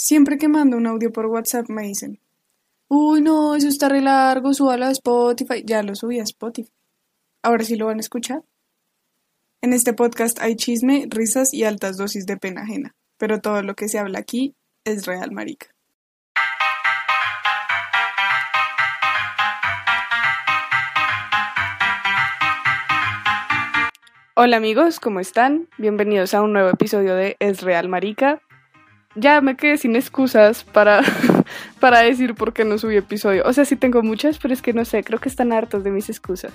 Siempre que mando un audio por WhatsApp me dicen, uy no, eso está re largo, súbalo a Spotify. Ya lo subí a Spotify. Ahora sí lo van a escuchar. En este podcast hay chisme, risas y altas dosis de pena ajena, pero todo lo que se habla aquí es real, marica. Hola amigos, ¿cómo están? Bienvenidos a un nuevo episodio de Es Real Marica. Ya me quedé sin excusas para, para decir por qué no subí episodio. O sea, sí tengo muchas, pero es que no sé, creo que están hartos de mis excusas.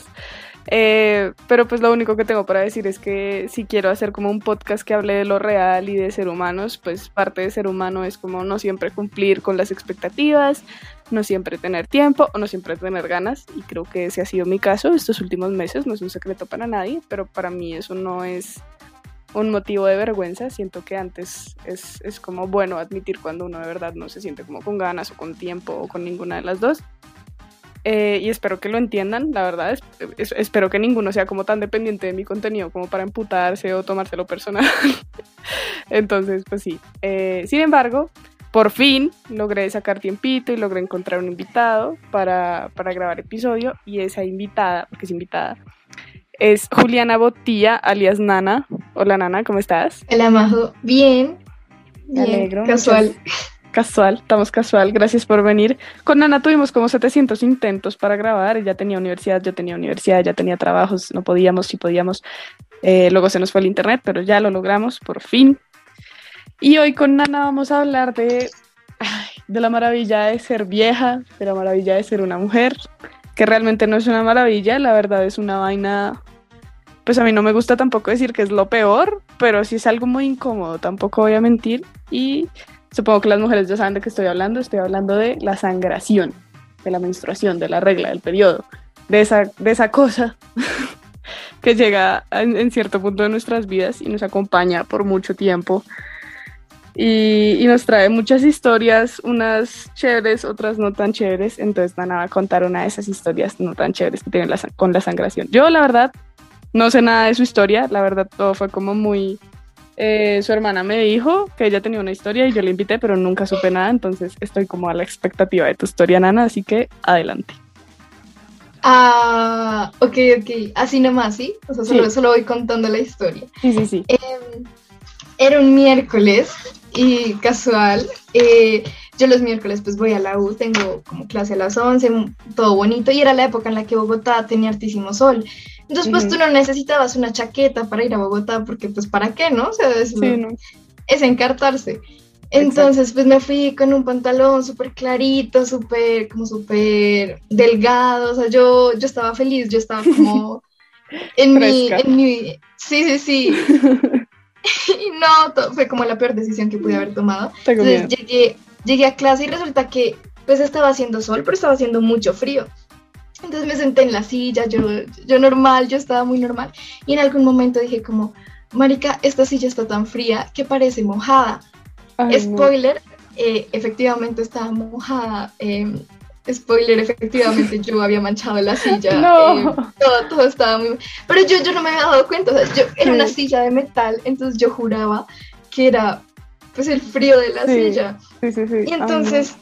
Eh, pero pues lo único que tengo para decir es que si quiero hacer como un podcast que hable de lo real y de ser humanos, pues parte de ser humano es como no siempre cumplir con las expectativas, no siempre tener tiempo o no siempre tener ganas. Y creo que ese ha sido mi caso estos últimos meses, no es un secreto para nadie, pero para mí eso no es un motivo de vergüenza. Siento que antes es, es, como bueno admitir cuando uno de verdad no se siente como con ganas o con tiempo o con ninguna de las dos. Eh, y espero que lo entiendan, la verdad. Es, espero que ninguno sea como tan dependiente de mi contenido como para emputarse o tomárselo personal. Entonces, pues sí. Eh, sin embargo, por fin logré sacar tiempito y logré encontrar un invitado para, para grabar episodio. Y esa invitada, porque es invitada, es Juliana Botilla, alias Nana. Hola Nana, ¿cómo estás? Hola Majo, bien. Me alegro. Casual. Casual, estamos casual, gracias por venir. Con Nana tuvimos como 700 intentos para grabar, ella tenía universidad, yo tenía universidad, ya tenía trabajos, no podíamos, si podíamos. Eh, luego se nos fue el internet, pero ya lo logramos, por fin. Y hoy con Nana vamos a hablar de, de la maravilla de ser vieja, de la maravilla de ser una mujer, que realmente no es una maravilla, la verdad es una vaina, pues a mí no me gusta tampoco decir que es lo peor, pero sí es algo muy incómodo, tampoco voy a mentir. Y supongo que las mujeres ya saben de qué estoy hablando, estoy hablando de la sangración, de la menstruación, de la regla, del periodo, de esa, de esa cosa que llega en, en cierto punto de nuestras vidas y nos acompaña por mucho tiempo y, nos trae muchas historias, unas chéveres, otras no tan chéveres. Entonces van a contar una de esas historias no tan chéveres que tienen con la sangración. Yo, la verdad, no sé nada de su historia. La verdad, todo fue como muy. Eh, su hermana me dijo que ella tenía una historia y yo le invité, pero nunca supe nada. Entonces estoy como a la expectativa de tu historia, Nana. Así que adelante. Ah, ok, ok. Así nomás, ¿sí? O sea, solo, solo voy contando la historia. Sí, sí, sí. Em, era un miércoles y casual. Eh, yo los miércoles pues voy a la U, tengo como clase a las 11, todo bonito, y era la época en la que Bogotá tenía altísimo sol. Entonces pues tú no necesitabas una chaqueta para ir a Bogotá, porque pues para qué, ¿no? O sea, es, es encartarse. Entonces pues me fui con un pantalón súper clarito, súper, como súper delgado, o sea, yo, yo estaba feliz, yo estaba como en mi, en mi, sí, sí, sí. y no, fue como la peor decisión que pude haber tomado. Entonces llegué, llegué a clase y resulta que pues estaba haciendo sol, pero estaba haciendo mucho frío. Entonces me senté en la silla, yo, yo normal, yo estaba muy normal. Y en algún momento dije como, Marica, esta silla está tan fría que parece mojada. Spoiler, eh, efectivamente estaba mojada. Em, Spoiler, efectivamente yo había manchado la silla. Eh, todo, todo estaba muy... Pero yo, yo no me había dado cuenta, o sea, yo, era una silla de metal, entonces yo juraba que era pues el frío de la silla. Sí, sí, sí. Y entonces,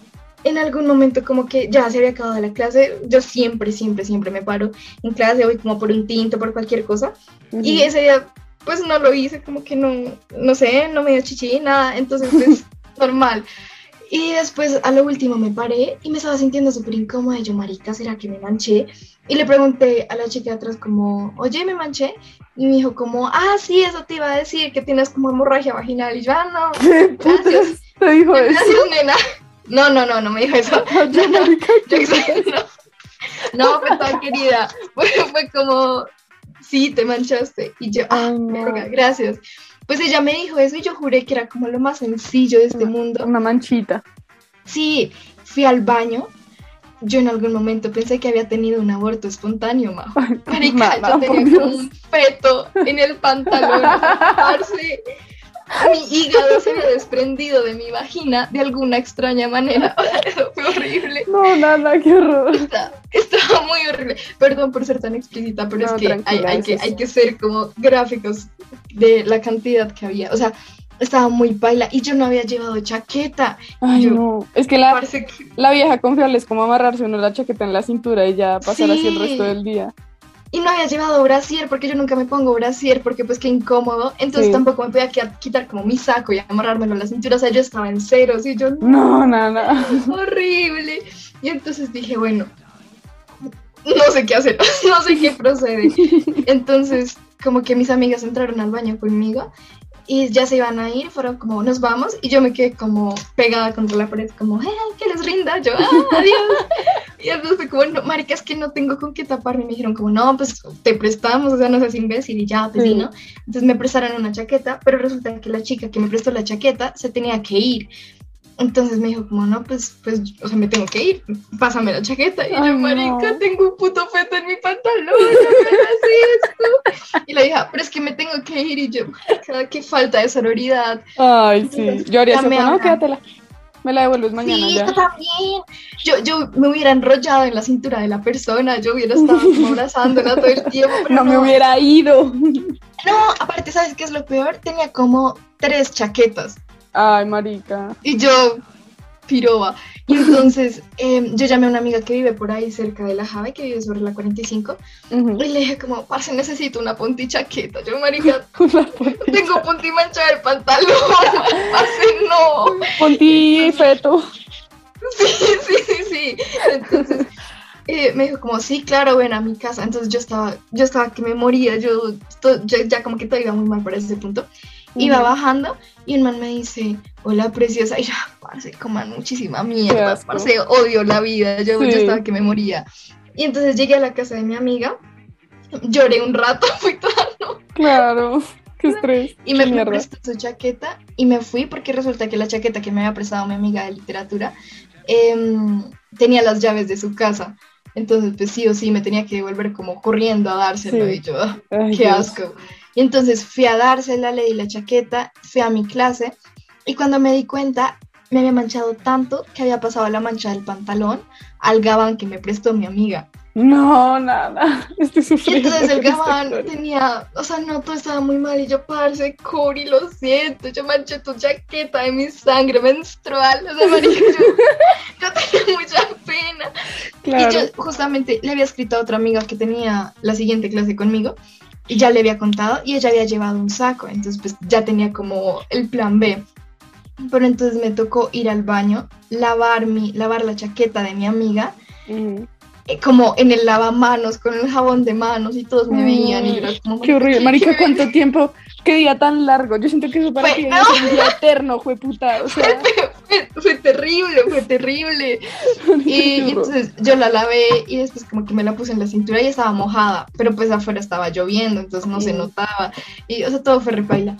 en algún momento como que ya se había acabado la clase, yo siempre, siempre, siempre me paro en clase, voy como por un tinto, por cualquier cosa. Y ese día, pues no lo hice, como que no, no sé, no me dio chichi, nada, entonces pues normal. Y después a lo último me paré y me estaba sintiendo súper incómoda. Y yo, marica, ¿será que me manché? Y le pregunté a la chica atrás como, oye, ¿me manché? Y me dijo como, ah, sí, eso te iba a decir, que tienes como hemorragia vaginal. Y yo, ah, no, gracias. ¿Te dijo eso? Gracias, nena. No, no, no, no me dijo eso. no, no, no, pues tan querida. Fue, fue como, sí, te manchaste. Y yo, ah, gracias. Pues ella me dijo eso y yo juré que era como lo más sencillo de este mundo. Una manchita. Sí, fui al baño. Yo en algún momento pensé que había tenido un aborto espontáneo, ma. Marica, yo tenía como un feto en el pantalón. Mi hígado se había desprendido de mi vagina de alguna extraña manera. Eso fue horrible. No, nada, qué horror. estaba muy horrible. Perdón por ser tan explícita, pero es que hay, hay que hay que ser como gráficos de la cantidad que había. O sea, estaba muy baila y yo no había llevado chaqueta. Ay, yo, no. Es que la, que la vieja confiable es como amarrarse uno la chaqueta en la cintura y ya pasar así el resto del día. Y no había llevado brasier porque yo nunca me pongo brasier porque pues qué incómodo. Entonces Sí. tampoco me podía quedar- quitar como mi saco y amarrármelo a la cintura. O sea, yo estaba en ceros y yo No, nada. horrible. Y entonces dije, bueno, no sé qué hacer, no sé qué procede. Entonces, como que mis amigas entraron al baño conmigo y ya se iban a ir, fueron como, nos vamos, y yo me quedé como pegada contra la pared, como, eh, que les rinda, yo, ah, adiós. Y entonces fue como, no, marica, es que no tengo con qué taparme. Y me dijeron como, no, pues te prestamos, o sea, no seas imbécil, y ya, pues sí, Sí. ¿no? Entonces me prestaron una chaqueta, pero resulta que la chica que me prestó la chaqueta se tenía que ir. Entonces me dijo como, no, pues, pues, o sea, me tengo que ir, pásame la chaqueta. Y Ay, yo, no. marica, tengo un puto feto en mi pantalón, no me hagas esto. Y la hija, pero es que me tengo que ir. Y yo, marica, qué falta de sororidad. Ay, sí. Yo haría eso, no, quédatela. Me la devuelves mañana sí, ya. yo también. Yo, yo me hubiera enrollado en la cintura de la persona, yo hubiera estado abrazándola todo el tiempo. Pero No me hubiera ido. No, aparte, ¿sabes qué es lo peor? Tenía como tres chaquetas. Ay, marica. Y yo, piroba. Y entonces em, yo llamé a una amiga que vive por ahí cerca de la Jave, que vive sobre la 45, Ujú. y le dije como, parce, necesito una punti chaqueta. Yo, marica, tengo punti manchada el pantalón. Parce, no. Ponti feto. Sí, sí, sí, sí. Entonces eh, me dijo como, sí, claro, ven a mi casa. Entonces yo estaba, yo estaba que me moría, yo, to- ya, ya como que todo iba muy mal para ese punto. Iba bajando y un man me dice, hola preciosa, y yo, parce, coman muchísima mierda, parce, odio la vida, yo, yo Sí. estaba que me moría. Y entonces llegué a la casa de mi amiga, lloré un rato, fui toda Claro. Qué estrés. y me, prestó su chaqueta y me fui porque resulta que la chaqueta que me había prestado mi amiga de literatura em, tenía las llaves de su casa. Entonces, pues sí o sí, me tenía que devolver como corriendo a dárselo Sí. y yo, "Ah, Ay, qué Dios. asco. Y entonces fui a dársela, le di la chaqueta, fui a mi clase y cuando me di cuenta me había manchado tanto que había pasado la mancha del pantalón al gabán que me prestó mi amiga. No, nada. Estoy Y sufriendo. entonces el gabán tenía, o sea, no, todo estaba muy mal y yo, parce, Cori, lo siento, yo manché tu chaqueta de mi sangre menstrual, o sea, marica, yo, yo tenía mucha pena. Claro. Y yo justamente le había escrito a otra amiga que tenía la siguiente clase conmigo y ya le había contado y ella había llevado un saco, entonces pues ya tenía como el plan B. Pero entonces me tocó ir al baño, lavar, mi, lavar la chaqueta de mi amiga Ujú. eh, como en el lavamanos, con el jabón de manos y todos me veían y yo como... Qué horrible. Marica, ¿qué- ¿cuánto tiempo? Qué día tan largo. Yo siento que eso para Fue- ti no. es un día eterno, fue puta. O sea, Fue, fue terrible, fue terrible. Y, y entonces yo la lavé y después como que me la puse en la cintura y estaba mojada, pero pues afuera estaba lloviendo, entonces no se Mm. notaba. Y o sea, todo fue repaila.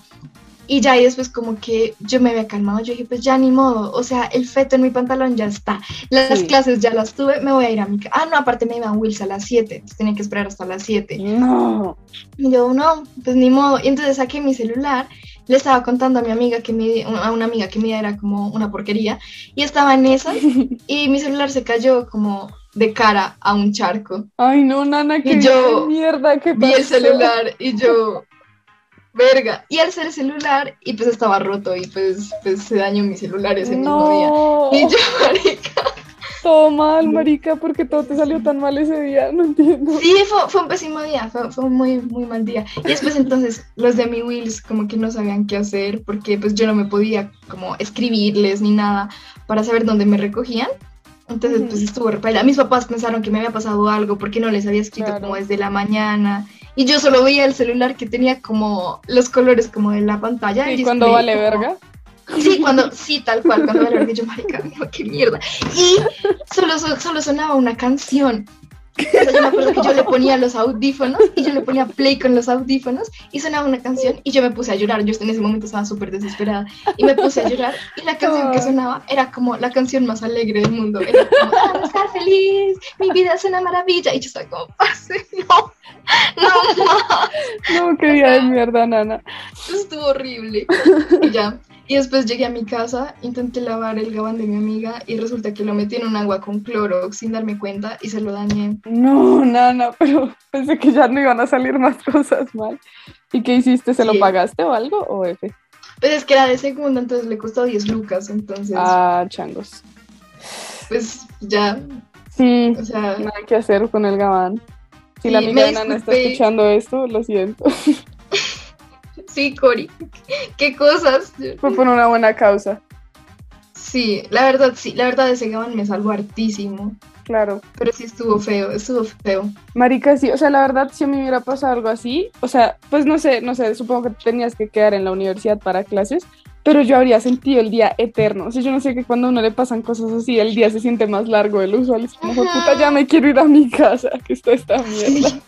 Y ya y después como que yo me había calmado, yo dije, pues ya ni modo, o sea, el feto en mi pantalón ya está. Las Sí. clases ya las tuve, me voy a ir a mi casa. Ah, no, aparte me iban Wills a las 7, entonces tenía que esperar hasta las 7. No. Y yo, no, pues ni modo. Y entonces saqué mi celular, le estaba contando a mi amiga que mi, a una amiga que mi era como una porquería, y estaba en esas, y mi celular se cayó como de cara a un charco. Ay, no, nana, qué Y yo mierda, qué Vi el celular y yo, verga. Y alcé el celular y pues estaba roto y pues, pues se dañó mi celular ese mismo día. No. Y yo, marica. Todo mal, marica, porque todo te salió tan mal ese día, no entiendo. Sí, fue, fue un pésimo día, fue, fue un muy, muy mal día. Y después entonces los de mi Wills como que no sabían qué hacer porque pues yo no me podía como escribirles ni nada para saber dónde me recogían. Entonces pues estuvo repaila. Mis papás pensaron que me había pasado algo porque no les había escrito Claro. como desde la mañana. Y yo solo veía el celular que tenía como los colores como de la pantalla. el Y cuando display, vale como- verga. Sí, cuando, sí, tal cual, cuando vale verga, yo, marica, qué mierda. Y solo, so- solo sonaba una canción. O sea, yo me acuerdo que yo le ponía los audífonos y yo le ponía play con los audífonos y sonaba una canción y yo me puse a llorar. Yo en ese momento estaba súper desesperada y me puse a llorar y la canción que sonaba era como la canción más alegre del mundo. Era como, amo estar feliz, mi vida es una maravilla. Y yo estaba como, parce, no, no más. No, qué día de mierda, nana. Estuvo horrible. Y ya. Y después llegué a mi casa, intenté lavar el gabán de mi amiga y resulta que lo metí en un agua con cloro sin darme cuenta y se lo dañé. No, nana, pero pensé que ya no iban a salir más cosas mal. ¿Y qué hiciste? ¿Se lo Sí. pagaste o algo? ¿O F? Pues es que era de segunda, entonces le costó 10 lucas, entonces. Ah, changos. Pues ya. Sí, o sea, nada que hacer con el gabán. Si la amiga de Nana está escuchando esto, lo siento. Sí, Cori. Qué cosas. Fue por una buena causa. Sí, la verdad, sí, la verdad ese gabán me salvó hartísimo. Claro. Pero sí estuvo feo, estuvo feo. Marica, sí, o sea, la verdad, si a mí me hubiera pasado algo así, o sea, pues no sé, no sé, supongo que tenías que quedar en la universidad para clases, pero yo habría sentido el día eterno. O sea, yo no sé que cuando a uno le pasan cosas así, el día se siente más largo del usual. Es como, puta, ya me quiero ir a mi casa, que está esta mierda.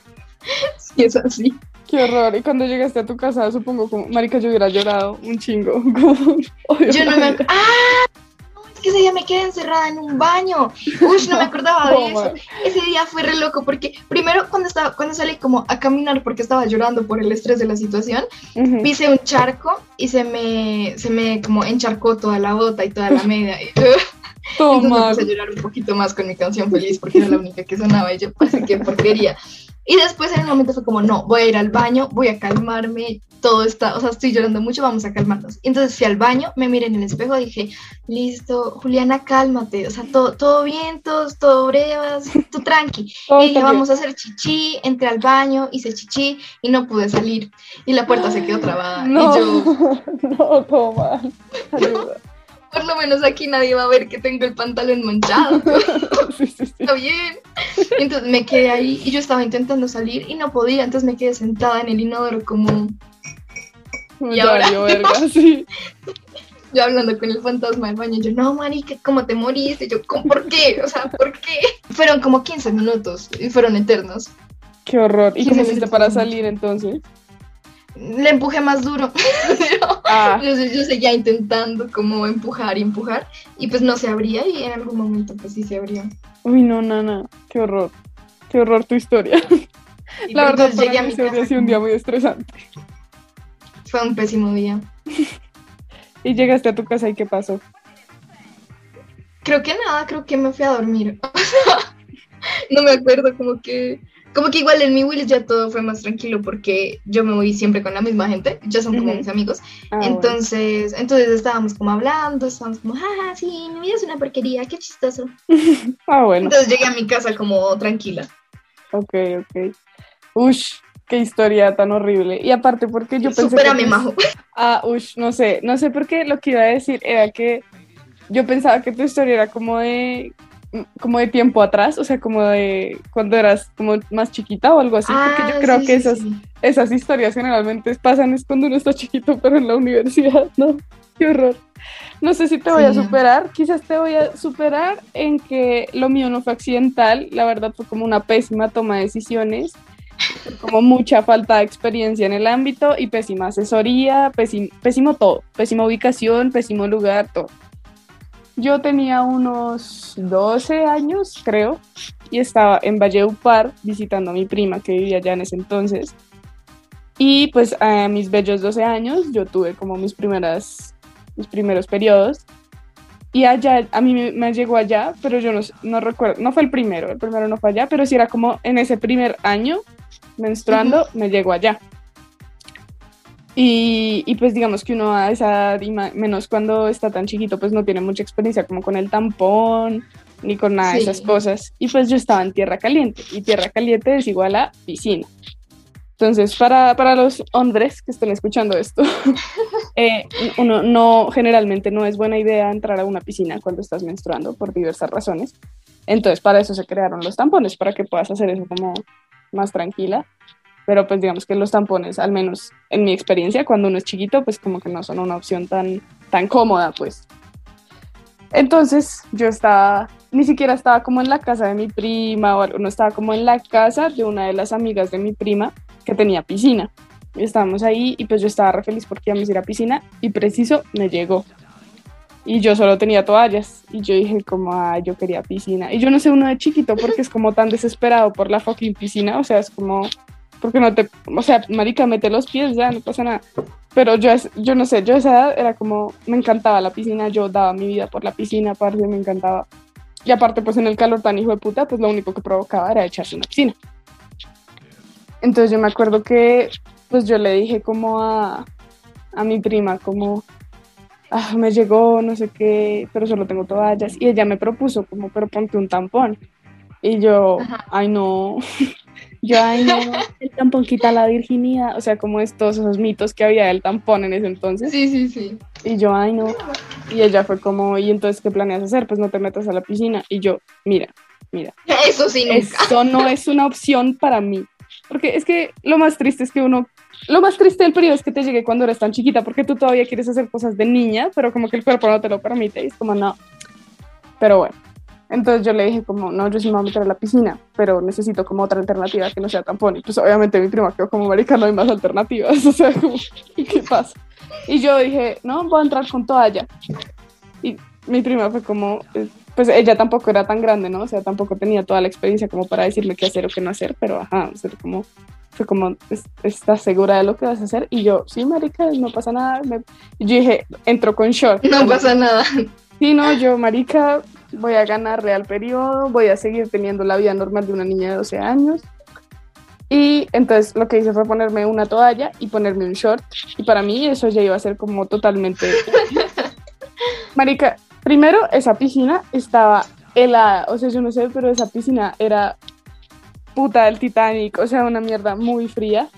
Sí, es así. Qué horror. Y cuando llegaste a tu casa, supongo como, marica, yo hubiera llorado un chingo. yo no me... ¡Ah! que ese día me quedé encerrada en un baño. Uy, no me acordaba de eso. Ese día fue re loco porque primero cuando estaba cuando salí como a caminar porque estaba llorando por el estrés de la situación, pise un charco y se me se me como encharcó toda la bota y toda la media. Entonces me puse a llorar un poquito más con mi canción feliz porque era la única que sonaba y yo pensé que porquería. Y después en el momento fue como, no, voy a ir al baño, voy a calmarme, todo está, o sea, estoy llorando mucho, vamos a calmarnos. Entonces fui al baño, me miré en el espejo, dije, listo, Juliana, cálmate, o sea, todo, todo bien, todo, todo brevas, tú tranqui. y dije, vamos a hacer chichi, entré al baño, hice chichi y no pude salir. Y la puerta se quedó trabada. No, y yo, no, ayuda por lo menos aquí nadie va a ver que tengo el pantalón manchado. Está bien. Entonces me quedé ahí y yo estaba intentando salir y no podía, entonces me quedé sentada en el inodoro como... Y ahora... sí. Yo hablando con el fantasma del baño, yo, no, marica, ¿cómo te moriste? Yo, ¿por qué? O sea, ¿por qué? Fueron como 15 minutos y fueron eternos. Qué horror. ¿Y cómo hiciste para salir entonces? Le empujé más duro. Ah. yo, seguía intentando como empujar y empujar y pues no se abría y en algún momento pues sí se abrió. Uy, no, nana, qué horror. Qué horror tu historia. La verdad, llegué a mi casa. sido un día muy estresante. Fue un pésimo día. y llegaste a tu casa y qué pasó? Creo que nada, creo que me fui a dormir. no me acuerdo, como que como que igual en mi Willis ya todo fue más tranquilo porque yo me voy siempre con la misma gente, ya son como mis amigos. Ah, entonces, entonces estábamos como hablando, estábamos como, ah, sí, mi vida es una porquería, qué chistoso. ah, bueno. Entonces llegué a mi casa como tranquila. Ok, ok. Ush, qué historia tan horrible. Y aparte, porque yo pensé. Supérame, majo. Ah, ush, no sé, no sé por qué lo que iba a decir era que yo pensaba que tu historia era como de como de tiempo atrás, o sea, como de cuando eras como más chiquita o algo así, porque yo ah, creo que esas, esas historias generalmente pasan es cuando uno está chiquito, pero en la universidad, ¿no? Qué horror. No sé si te voy a superar, quizás te voy a superar en que lo mío no fue accidental, la verdad fue como una pésima toma de decisiones, como mucha falta de experiencia en el ámbito y pésima asesoría, pésimo, pésimo todo, pésima ubicación, pésimo lugar, todo. Yo tenía unos 12 años, creo, y estaba en Valleupar visitando a mi prima que vivía allá en ese entonces. Y pues a mis bellos 12 años yo tuve como mis primeras mis primeros periodos. Y allá, a mí me, llegó allá, pero yo no, no, recuerdo, no fue el primero, el primero no fue allá, pero sí era como en ese primer año menstruando, me llegó allá. Y, pues digamos que uno a esa menos cuando está tan chiquito, pues no tiene mucha experiencia como con el tampón ni con nada de esas cosas. Y pues yo estaba en tierra caliente y tierra caliente es igual a piscina. Entonces, para, para los hombres que estén escuchando esto, eh, uno no, generalmente no es buena idea entrar a una piscina cuando estás menstruando por diversas razones. Entonces, para eso se crearon los tampones, para que puedas hacer eso como más tranquila pero pues digamos que los tampones, al menos en mi experiencia, cuando uno es chiquito, pues como que no son una opción tan, tan cómoda, pues. Entonces yo estaba, ni siquiera estaba como en la casa de mi prima o no estaba como en la casa de una de las amigas de mi prima que tenía piscina. Y estábamos ahí y pues yo estaba re feliz porque íbamos a ir a piscina y preciso me llegó. Y yo solo tenía toallas y yo dije como, ah, yo quería piscina. Y yo no sé uno de chiquito porque es como tan desesperado por la fucking piscina, o sea, es como porque no te, o sea, marica, mete los pies, ya, no pasa nada. Pero yo, yo no sé, yo a esa edad era como, me encantaba la piscina, yo daba mi vida por la piscina, aparte me encantaba. Y aparte, pues en el calor tan hijo de puta, pues lo único que provocaba era echarse una piscina. Entonces yo me acuerdo que, pues yo le dije como a, a mi prima como, ah, me llegó, no sé qué, pero solo tengo toallas. Y ella me propuso como, pero ponte un tampón. Y yo, ay no, yo, ay no, el tampón quita la virginidad. O sea, como estos esos mitos que había del tampón en ese entonces. Sí, sí, sí. Y yo, ay no. Y ella fue como, ¿y entonces qué planeas hacer? Pues no te metas a la piscina. Y yo, mira, mira. Eso sí, nunca. Eso no es una opción para mí. Porque es que lo más triste es que uno, lo más triste del periodo es que te llegue cuando eres tan chiquita, porque tú todavía quieres hacer cosas de niña, pero como que el cuerpo no te lo permite, y es como no. Pero bueno, entonces yo le dije como, no, yo sí me voy a meter a la piscina, pero necesito como otra alternativa que no sea tampón. Y pues obviamente mi prima quedó como, marica, no hay más alternativas, o sea, como, ¿y qué pasa? Y yo dije, no, voy a entrar con toalla. Y mi prima fue como, eh, pues ella tampoco era tan grande, ¿no? O sea, tampoco tenía toda la experiencia como para decirme qué hacer o qué no hacer, pero ajá, o sea, como, fue como, ¿estás segura de lo que vas a hacer? Y yo, sí, marica, no pasa nada. Y yo dije, entro con short. No pasa nada. Sí, no, yo, marica, voy a ganar real periodo, voy a seguir teniendo la vida normal de una niña de 12 años. Y entonces lo que hice fue ponerme una toalla y ponerme un short. Y para mí eso ya iba a ser como totalmente... Marica, primero esa piscina estaba helada. O sea, yo no sé, pero esa piscina era puta del Titanic. O sea, una mierda muy fría.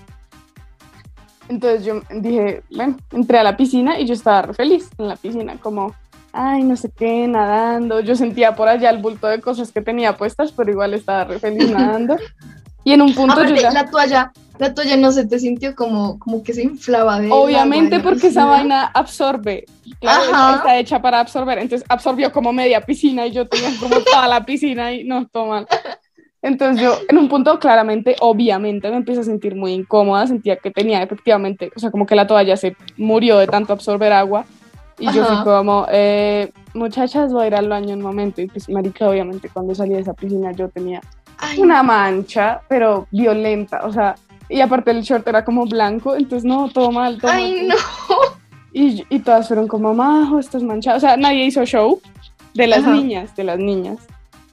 Entonces yo dije, bueno, entré a la piscina y yo estaba re feliz en la piscina, como ay, no sé qué, nadando. Yo sentía por allá el bulto de cosas que tenía puestas, pero igual estaba re feliz nadando. Y en un punto yo ya... La toalla, la toalla no se te sintió como, como que se inflaba de Obviamente porque esa vaina absorbe. Claro, está hecha para absorber. Entonces absorbió como media piscina y yo tenía como toda la piscina y no, toma. Entonces yo en un punto claramente, obviamente me empecé a sentir muy incómoda, sentía que tenía efectivamente, o sea, como que la toalla se murió de tanto absorber agua y yo fui como, eh, muchachas, voy a ir al baño un momento. Y pues, marica, obviamente, cuando salí de esa piscina yo tenía una mancha, pero violenta, o sea, y aparte el short era como blanco, entonces no, todo mal, todo ¡Ay, no! Y, y, todas fueron como, majo, estás manchada. O sea, nadie hizo show de las niñas, de las niñas.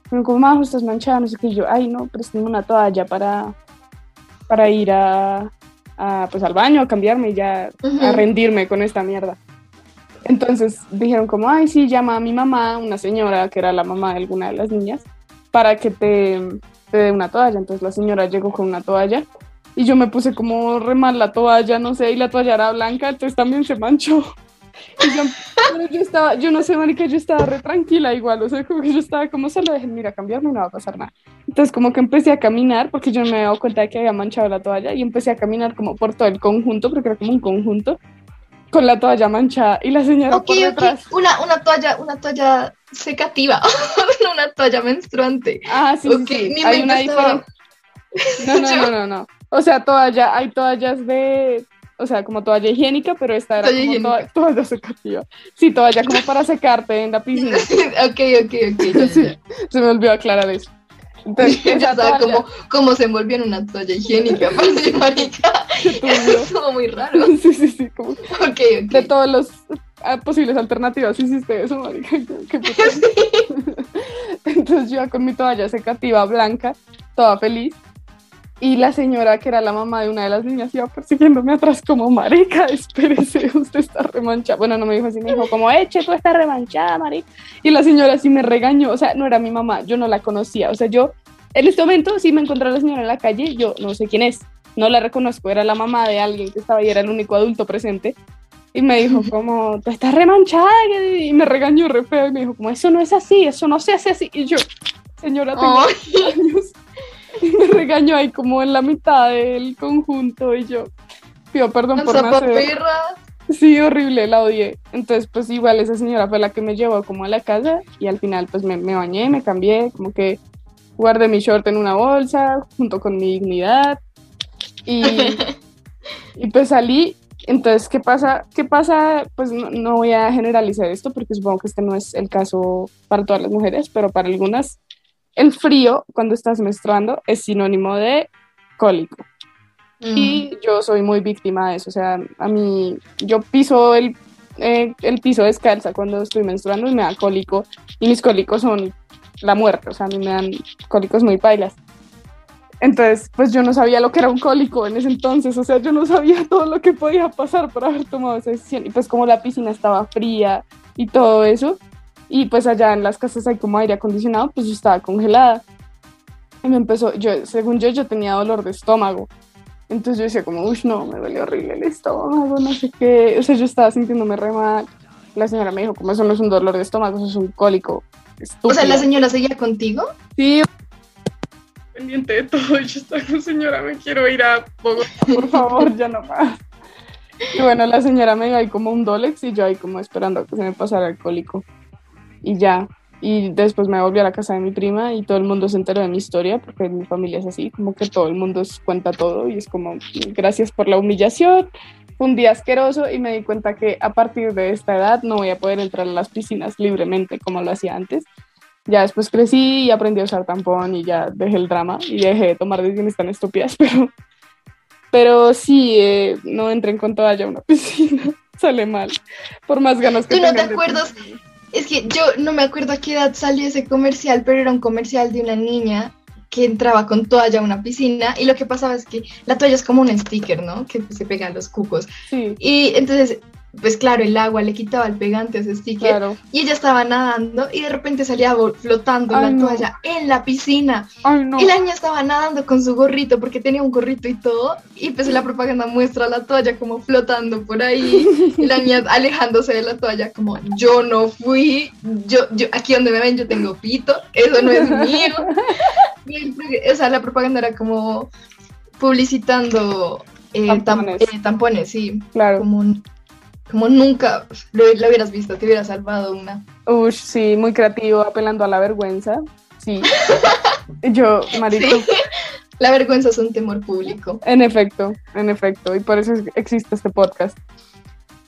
Fueron como, majo, estás manchada, no sé qué. Y yo, ay, no, préstame una toalla para, para ir a, a, pues, al baño, a cambiarme y ya a rendirme con esta mierda. Entonces dijeron como, ay, sí, llama a mi mamá, una señora que era la mamá de alguna de las niñas, para que te, te dé una toalla. Entonces la señora llegó con una toalla y yo me puse como re mal la toalla, no sé, y la toalla era blanca, entonces también se manchó. Y yo, yo estaba, yo no sé, marica, yo estaba re tranquila igual, o sea, como que yo estaba como, solo dejen, mira, cambiarme, no va a pasar nada. Entonces como que empecé a caminar, porque yo no me había dado cuenta de que había manchado la toalla, y empecé a caminar como por todo el conjunto, porque era como un conjunto, con la toalla manchada y la señora por detrás. Una, una toalla, una toalla secativa, una toalla menstruante. Ah, sí, sí, hay una diferencia. No, no, no, no, no. O sea, toalla, hay toallas de, o sea, como toalla higiénica, pero esta era como toalla, toalla, secativa. Sí, toalla como para secarte en la piscina. ok, ok, ok. sí, se me olvidó aclarar eso. Entonces, ya sabes cómo, cómo se envolvió en una toalla higiénica, marica. Estuvo muy raro. Sí, sí, sí. Como okay, okay. De todas las ah, posibles alternativas hiciste eso, marica. Qué, qué Entonces yo con mi toalla secativa blanca, toda feliz. Y la señora, que era la mamá de una de las niñas, iba persiguiéndome atrás como, marica, espérese, usted está remanchada. Bueno, no me dijo así, me dijo como, eche, tú estás remanchada, marica. Y la señora sí me regañó, o sea, no era mi mamá, yo no la conocía. O sea, yo, en este momento, sí me encontré a la señora en la calle, yo no sé quién es, no la reconozco, era la mamá de alguien que estaba ahí, era el único adulto presente. Y me dijo como, tú estás remanchada, y me regañó re feo, y me dijo como, eso no es así, eso no se hace así. Y yo, señora, tengo oh. años. Y me regañó ahí como en la mitad del conjunto y yo pido perdón por nacer. Sí, horrible, la odié. Entonces, pues igual esa señora fue la que me llevó como a la casa y al final pues me, me bañé, me cambié, como que guardé mi short en una bolsa junto con mi dignidad y, y pues salí. Entonces, ¿qué pasa? ¿Qué pasa? Pues no, no voy a generalizar esto porque supongo que este no es el caso para todas las mujeres, pero para algunas el frío cuando estás menstruando es sinónimo de cólico. Y mm. yo soy muy víctima de eso, o sea, a mí, yo piso el, eh, el piso descalza cuando estoy menstruando y me da cólico, y mis cólicos son la muerte, o sea, a mí me dan cólicos muy pailas. Entonces, pues yo no sabía lo que era un cólico en ese entonces, o sea, yo no sabía todo lo que podía pasar por haber tomado esa decisión. Y pues como la piscina estaba fría y todo eso, y pues allá en las casas hay como aire acondicionado, pues yo estaba congelada. Y me empezó, yo, según yo, yo tenía dolor de estómago. Entonces yo decía como, uy, no, me duele horrible el estómago, no sé qué. O sea, yo estaba sintiéndome re mal. La señora me dijo, como eso no es un dolor de estómago, eso es un cólico. Estúpido. O sea, ¿la señora seguía contigo? Sí. Pendiente de todo, yo estaba con señora, me quiero ir a Bogotá, por favor, ya no más. Y bueno, la señora me dio ahí como un Dolex y yo ahí como esperando a que se me pasara el cólico. Y ya, y después me volví a la casa de mi prima y todo el mundo se enteró de mi historia, porque mi familia es así, como que todo el mundo cuenta todo y es como, gracias por la humillación, fue un día asqueroso y me di cuenta que a partir de esta edad no voy a poder entrar a las piscinas libremente como lo hacía antes. Ya después crecí y aprendí a usar tampón y ya dejé el drama y dejé de tomar decisiones tan estúpidas, pero, pero sí, eh, no entren con toalla a una piscina, sale mal, por más ganas que ¿Tú no te acuerdas? Es que yo no me acuerdo a qué edad salió ese comercial, pero era un comercial de una niña que entraba con toalla a una piscina y lo que pasaba es que la toalla es como un sticker, ¿no? Que se pega a los cucos. Sí. Y entonces pues claro, el agua le quitaba el pegante a ese sticker y ella estaba nadando y de repente salía flotando la toalla en la piscina. Y la niña estaba nadando con su gorrito porque tenía un gorrito y todo y pues la propaganda muestra la toalla como flotando por ahí y la niña alejándose de la toalla como yo no fui, yo, yo aquí donde me ven yo tengo pito, eso no es mío. o sea, la propaganda era como publicitando eh, tampones. Eh, tampones. sí. Claro. Como como nunca lo, hubieras visto, te hubiera salvado una. Uy, sí, muy creativo, apelando a la vergüenza. Sí. Yo, Marito. La vergüenza es un temor público. En efecto, en efecto, y por eso existe este podcast.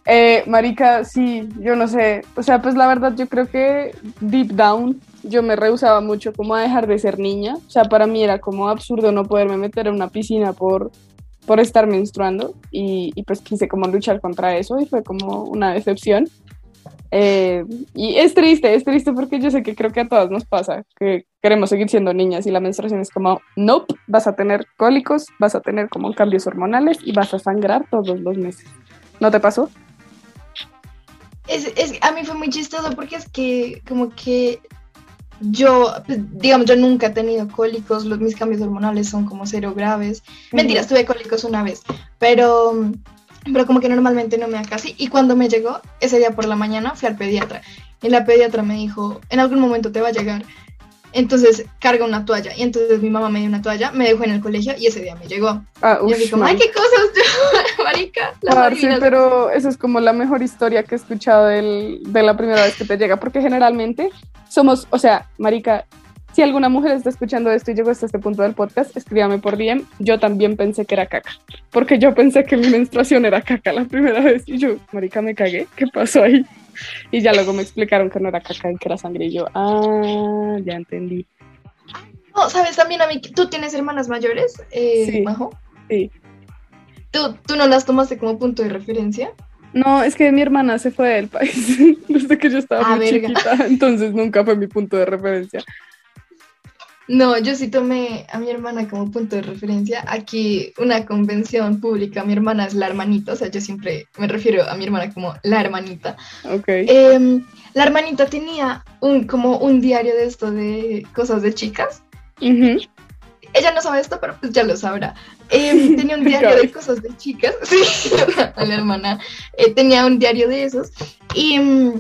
Eh, marica, sí, yo no sé, o sea, pues la verdad yo creo que deep down yo me rehusaba mucho como a dejar de ser niña, o sea, para mí era como absurdo no poderme meter en una piscina por por estar menstruando y, pues quise como luchar contra eso y fue como una decepción. Eh, y es triste, es triste porque yo sé que creo que a todas nos pasa, que queremos seguir siendo niñas y la menstruación es como, nope, vas a tener cólicos, vas a tener como cambios hormonales y vas a sangrar todos los meses. ¿No te pasó? Es, es, a mí fue muy chistoso porque es que como que yo, pues, digamos, yo nunca he tenido cólicos, los, mis cambios hormonales son como cero graves. Mentiras, tuve cólicos una vez, pero, pero como que normalmente no me da casi. Y cuando me llegó, ese día por la mañana, fui al pediatra. Y la pediatra me dijo, en algún momento te va a llegar. Entonces carga una toalla. Y entonces mi mamá me dio una toalla, me dejó en el colegio y ese día me llegó. Ah, y yo dije, ay, qué cosas, marica. Sí, pero eso es como la mejor historia que he escuchado del, de la primera vez que te llega, porque generalmente somos, o sea, marica, si alguna mujer está escuchando esto y llegó hasta este punto del podcast, escríbame por DM. Yo también pensé que era caca, porque yo pensé que mi menstruación era caca la primera vez y yo, marica, me cagué. ¿Qué pasó ahí? Y ya luego me explicaron que no era caca y que era sangre y yo, ah, ya entendí. No, sabes, también a mí, tú tienes hermanas mayores, eh, sí, Majo. Sí. ¿Tú, ¿Tú no las tomaste como punto de referencia? No, es que mi hermana se fue del país desde que yo estaba ah, muy chiquita, entonces nunca fue mi punto de referencia. No, yo sí tomé a mi hermana como punto de referencia. Aquí una convención pública, mi hermana es la hermanita, o sea, yo siempre me refiero a mi hermana como la hermanita. Ok. Em, la hermanita tenía un, como un diario de esto de cosas de chicas. Ella no sabe esto, pero pues ya lo sabrá. Em, tenía un diario de cosas de chicas, sí, la hermana eh, tenía un diario de esos y... Em,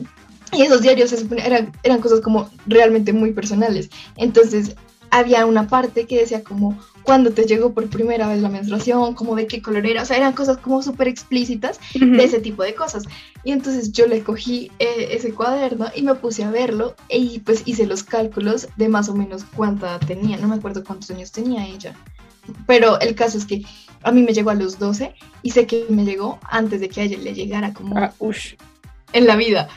y esos diarios eran, eran cosas como realmente muy personales. Entonces, había una parte que decía como cuando te llegó por primera vez la menstruación, como de qué color era, o sea, eran cosas como súper explícitas de ese tipo de cosas. Y entonces yo le cogí eh, ese cuaderno y me puse a verlo y pues hice los cálculos de más o menos cuánta tenía, no me acuerdo cuántos años tenía ella. Pero el caso es que a mí me llegó a los 12 y sé que me llegó antes de que a ella le llegara como ah, en la vida.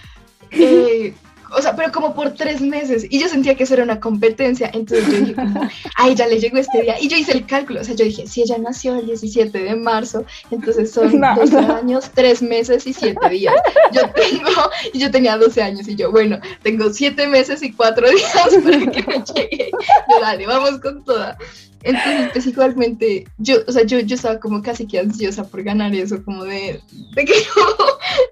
Eh, o sea, pero como por tres meses. Y yo sentía que eso era una competencia. Entonces yo dije, como, a ella le llegó este día. Y yo hice el cálculo. O sea, yo dije, si ella nació el 17 de marzo, entonces son 12 años, tres meses y siete días. Yo tengo, y yo tenía 12 años. Y yo, bueno, tengo siete meses y cuatro días para que me llegue. Yo, dale, vamos con toda. Entonces, pues igualmente, yo, o sea, yo, yo estaba como casi que ansiosa por ganar eso, como de, de que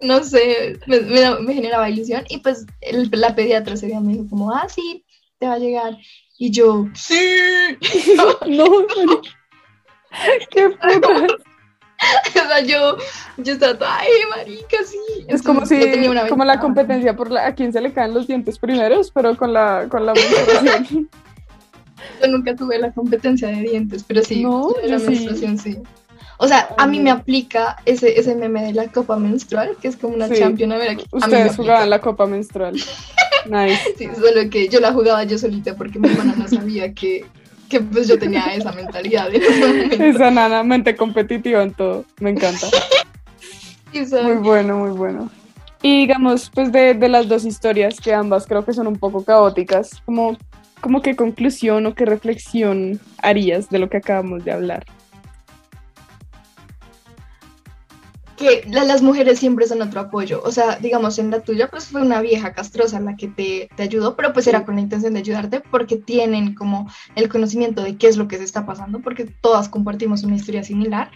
no, no sé, me, me, generaba ilusión. Y pues el, la pediatra ese día me dijo como, ah, sí, te va a llegar. Y yo, sí. no, qué puta. o sea, yo, yo estaba, ay, marica, sí. Es como si, como la competencia por la, a quién se le caen los dientes primeros, pero con la, con la menstruación. Yo nunca tuve la competencia de dientes, pero sí, la menstruación sí. O sea, a mí me aplica ese, ese meme de la copa menstrual, que es como una champion. A ver, aquí. Ustedes jugaban la copa menstrual. nice. Sí, solo que yo la jugaba yo solita porque mi hermana no sabía que, que pues yo tenía esa mentalidad. esa nana, mente competitiva en todo. Me encanta. muy bueno, muy bueno. Y digamos, pues de, de, las dos historias, que ambas creo que son un poco caóticas, como, como qué conclusión o qué reflexión harías de lo que acabamos de hablar. Que las mujeres siempre son otro apoyo. O sea, digamos, en la tuya, pues fue una vieja castrosa la que te, te, ayudó, pero pues era con la intención de ayudarte porque tienen como el conocimiento de qué es lo que se está pasando, porque todas compartimos una historia similar.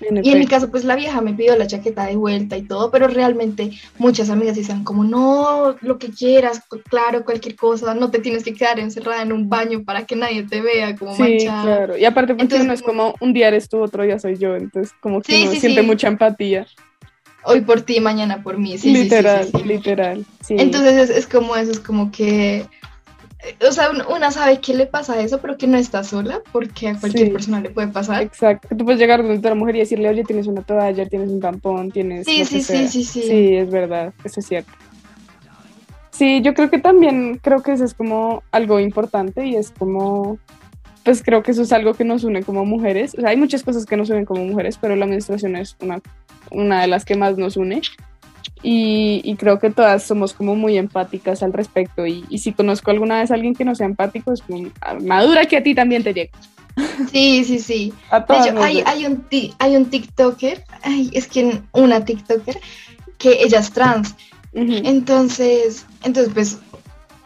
y en mi caso, pues la vieja me pidió la chaqueta de vuelta y todo, pero realmente muchas amigas dicen como, no, lo que quieras, claro, cualquier cosa, no te tienes que quedar encerrada en un baño para que nadie te vea como sí, claro. Y aparte, porque entonces, no es como un día eres tú, otro día soy yo, entonces como que uno siente mucha empatía hoy por ti, mañana por mí. Sí, literal, literal. Entonces es, como eso, es como que, o sea, una sabe qué le pasa a eso, pero que no está sola, porque a cualquier persona le puede pasar. Exacto, tú puedes llegar donde otra mujer y decirle, oye, tienes una toalla, tienes un tampón, tienes... Sí, sí, sí, sí, sí. Sí, es verdad, eso es cierto. Sí, yo creo que también, creo que eso es como algo importante y es como pues creo que eso es algo que nos une como mujeres. O sea, hay muchas cosas que nos unen como mujeres, pero la menstruación es una, una de las que más nos une. Y, creo que todas somos como muy empáticas al respecto. Y, si conozco alguna vez a alguien que no sea empático, es como, ah, madura que a ti también te llegue. Sí, sí, sí. hay, hay, un, hay un TikToker, ay, es que una TikToker, que ella es trans. Entonces, entonces, pues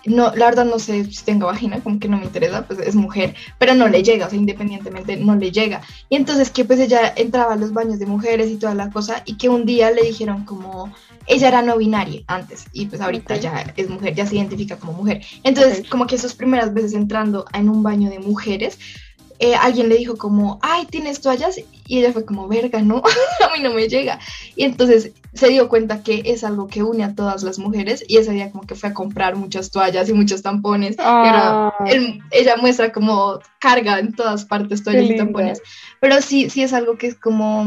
no, la verdad no sé si tenga vagina, como que no me interesa, pues es mujer, pero no le llega, o sea, independientemente no le llega. Y entonces que pues ella entraba a los baños de mujeres y toda la cosa, y que un día le dijeron como, ella era no binaria antes, y pues ahorita ya es mujer, ya se identifica como mujer. Entonces, como que esas primeras veces entrando en un baño de mujeres, eh, alguien le dijo como, ay, ¿tienes toallas? Y ella fue como, verga, no, a mí no me llega. Y entonces se dio cuenta que es algo que une a todas las mujeres y ese día como que fue a comprar muchas toallas y muchos tampones. Y ahora ah. ella muestra como carga en todas partes toallas y tampones. Pero sí, sí es algo que es como,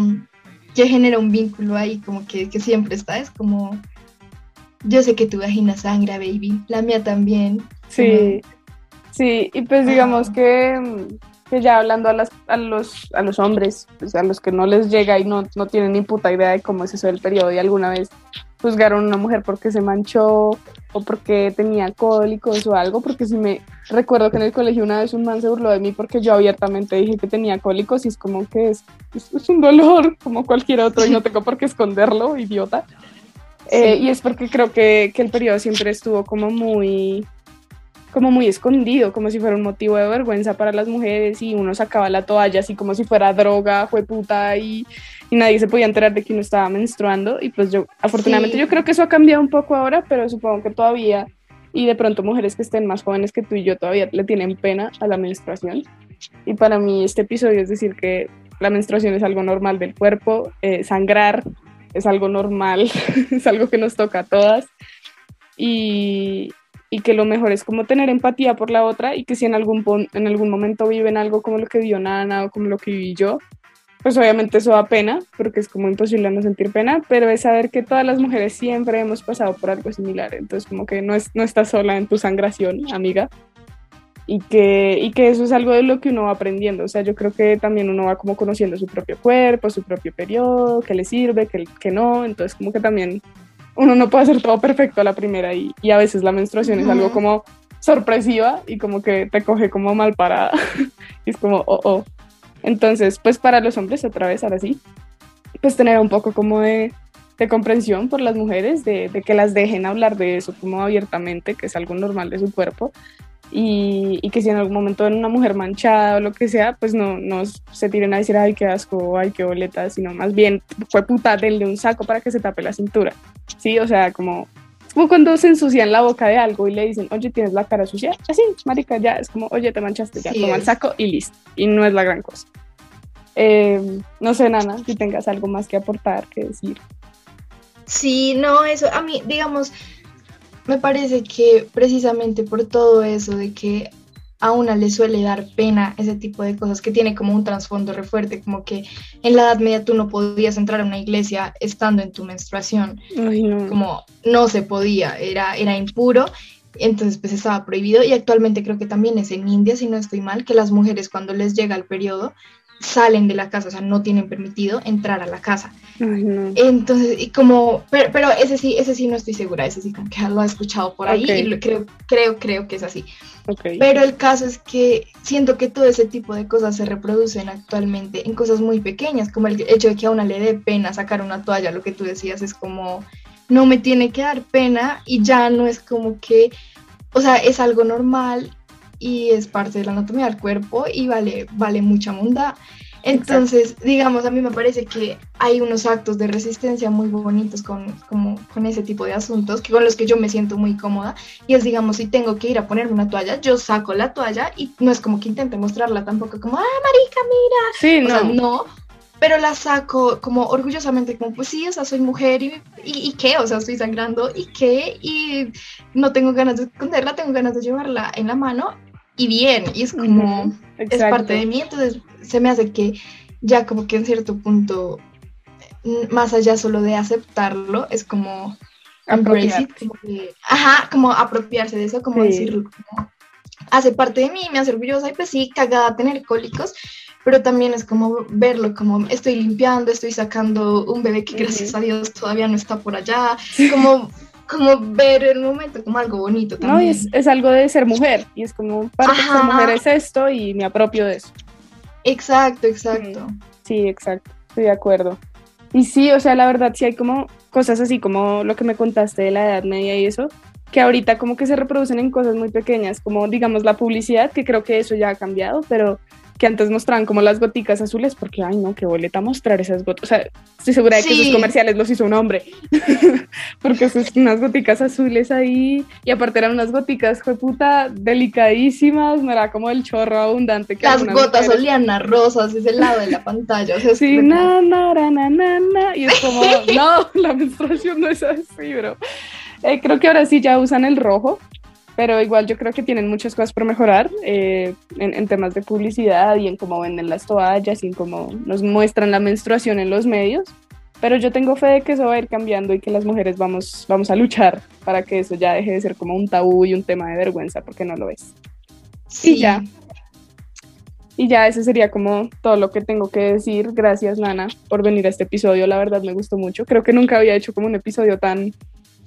que genera un vínculo ahí, como que, que siempre está, es como... Yo sé que tu vagina sangra, baby. La mía también. Sí. Sí, y pues digamos que ya hablando a, las, a, los, a los hombres, pues a los que no les llega y no, no tienen ni puta idea de cómo es eso del periodo y alguna vez juzgaron a una mujer porque se manchó o porque tenía cólicos o algo, porque si me recuerdo que en el colegio una vez un man se burló de mí porque yo abiertamente dije que tenía cólicos y es como que es, es, un dolor como cualquier otro y no tengo por qué esconderlo, idiota. Eh, y es porque creo que, que el periodo siempre estuvo como muy como muy escondido, como si fuera un motivo de vergüenza para las mujeres y uno sacaba la toalla así como si fuera droga, fue puta y, y nadie se podía enterar de que uno estaba menstruando. Y pues yo, afortunadamente yo creo que eso ha cambiado un poco ahora, pero supongo que todavía y de pronto mujeres que estén más jóvenes que tú y yo todavía le tienen pena a la menstruación. Y para mí este episodio es decir que la menstruación es algo normal del cuerpo, eh, sangrar es algo normal, es algo que nos toca a todas. Y, y que lo mejor es como tener empatía por la otra y que si en algún, en algún momento viven algo como lo que vivió Nana o como lo que viví yo, pues obviamente eso da pena, porque es como imposible no sentir pena, pero es saber que todas las mujeres siempre hemos pasado por algo similar, entonces como que no, es, no estás sola en tu sangración, amiga, y que, y que eso es algo de lo que uno va aprendiendo, o sea, yo creo que también uno va como conociendo su propio cuerpo, su propio periodo, qué le sirve, qué, qué no, entonces como que también uno no puede hacer todo perfecto a la primera y, y a veces la menstruación es algo como sorpresiva y como que te coge como mal parada y es como, oh, oh. Entonces, pues para los hombres, otra vez, ahora sí, pues tener un poco como de, de comprensión por las mujeres, de, de, que las dejen hablar de eso como abiertamente, que es algo normal de su cuerpo, y, y, que si en algún momento ven una mujer manchada o lo que sea, pues no, no se tiren a decir, ay, qué asco, ay, qué boleta, sino más bien fue puta, denle un saco para que se tape la cintura, ¿sí? O sea, como, como cuando se ensucian la boca de algo y le dicen, oye, tienes la cara sucia, así, marica, ya, es como, oye, te manchaste, ya, toma el saco y listo, y no es la gran cosa. Eh, no sé, Nana, si tengas algo más que aportar, que decir. Sí, no, eso, a mí, digamos, me parece que precisamente por todo eso de que a una le suele dar pena ese tipo de cosas que tiene como un trasfondo re fuerte, como que en la Edad Media tú no podías entrar a una iglesia estando en tu menstruación, como no se podía, era, era impuro, entonces pues estaba prohibido. Y actualmente creo que también es en India, si no estoy mal, que las mujeres cuando les llega el periodo salen de la casa, o sea, no tienen permitido entrar a la casa. Entonces, y como, pero, ese sí, ese sí no estoy segura, ese sí como que lo he escuchado por ahí y creo, creo, creo que es así. Pero el caso es que siento que todo ese tipo de cosas se reproducen actualmente en cosas muy pequeñas, como el hecho de que a una le dé pena sacar una toalla, lo que tú decías es como, no me tiene que dar pena y ya no es como que, o sea, es algo normal y es parte de la anatomía del cuerpo y vale, vale mucha monda. Entonces, digamos, a mí me parece que hay unos actos de resistencia muy bonitos con, como, con ese tipo de asuntos, que con los que yo me siento muy cómoda. Y es, digamos, si tengo que ir a ponerme una toalla, yo saco la toalla y no es como que intente mostrarla tampoco como, ah, marica, mira. Sí, no. no, pero la saco como orgullosamente, como, pues sí, o sea, soy mujer y, y, y, qué, o sea, estoy sangrando y qué, y no tengo ganas de esconderla, tengo ganas de llevarla en la mano y bien, y es como, es parte de mí, entonces se me hace que ya como que en cierto punto, más allá solo de aceptarlo, es como apropiarse. Como ajá, como apropiarse de eso, como decirlo, hace parte de mí, me hace orgullosa y pues sí, cagada tener cólicos, pero también es como verlo, como estoy limpiando, estoy sacando un bebé que gracias a Dios todavía no está por allá, como como ver el momento como algo bonito también. No, y es, es algo de ser mujer, y es como, para ser mujer es esto y me apropio de eso. Exacto, exacto. Sí, exacto, estoy de acuerdo. Y sí, o sea, la verdad sí hay como cosas así como lo que me contaste de la Edad Media y eso, que ahorita como que se reproducen en cosas muy pequeñas, como digamos la publicidad, que creo que eso ya ha cambiado, pero que antes mostraban como las goticas azules, porque, ay, no, qué boleta mostrar esas gotas. O sea, estoy segura de que esos comerciales los hizo un hombre, porque son unas goticas azules ahí, y aparte eran unas goticas, fue puta, delicadísimas, no era como el chorro abundante. Que las gotas olían a rosas, es el lado de la pantalla. sí, na, na, na, na, na, y es como, no, la menstruación no es así, bro. Eh, creo que ahora sí ya usan el rojo, pero igual yo creo que tienen muchas cosas por mejorar eh, en, temas de publicidad y en cómo venden las toallas y en cómo nos muestran la menstruación en los medios. Pero yo tengo fe de que eso va a ir cambiando y que las mujeres vamos, vamos a luchar para que eso ya deje de ser como un tabú y un tema de vergüenza, porque no lo es. Sí. Y ya. Y ya, ese sería como todo lo que tengo que decir. Gracias, Nana, por venir a este episodio. La verdad me gustó mucho. Creo que nunca había hecho como un episodio tan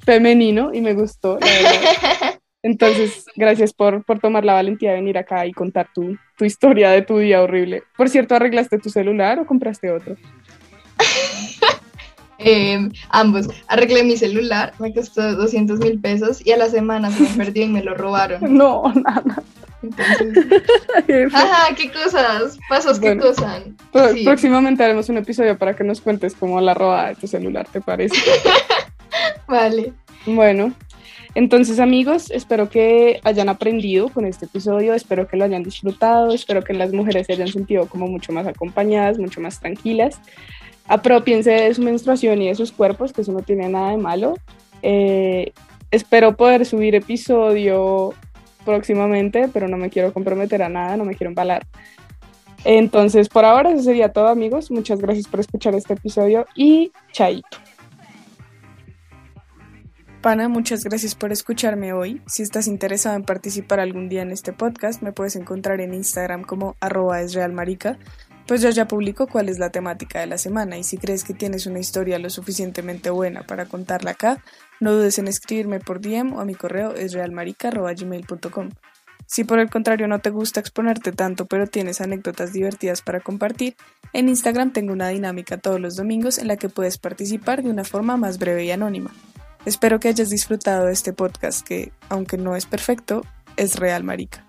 femenino y me gustó. La verdad. Entonces, gracias por, por, tomar la valentía de venir acá y contar tu, tu, historia de tu día horrible. Por cierto, ¿arreglaste tu celular o compraste otro? eh, ambos. Arreglé mi celular, me costó 200 mil pesos y a la semana se me perdió y me lo robaron. No, nada. ajá, qué cosas, pasos que cosas. Próximamente haremos un episodio para que nos cuentes cómo la robada de tu celular, ¿te parece? vale. Bueno, entonces amigos, espero que hayan aprendido con este episodio, espero que lo hayan disfrutado, espero que las mujeres se hayan sentido como mucho más acompañadas, mucho más tranquilas. Apropiense de su menstruación y de sus cuerpos, que eso no tiene nada de malo. Eh, espero poder subir episodio próximamente, pero no me quiero comprometer a nada, no me quiero embalar. Entonces, por ahora eso sería todo, amigos. Muchas gracias por escuchar este episodio y chaito. Pana, muchas gracias por escucharme hoy. Si estás interesado en participar algún día en este podcast, me puedes encontrar en Instagram como arroba esrealmarica, pues yo ya publico cuál es la temática de la semana y si crees que tienes una historia lo suficientemente buena para contarla acá, no dudes en escribirme por DM o a mi correo esrealmarica.gmail.com. Si por el contrario no te gusta exponerte tanto pero tienes anécdotas divertidas para compartir, en Instagram tengo una dinámica todos los domingos en la que puedes participar de una forma más breve y anónima. Espero que hayas disfrutado de este podcast que, aunque no es perfecto, es real, marica.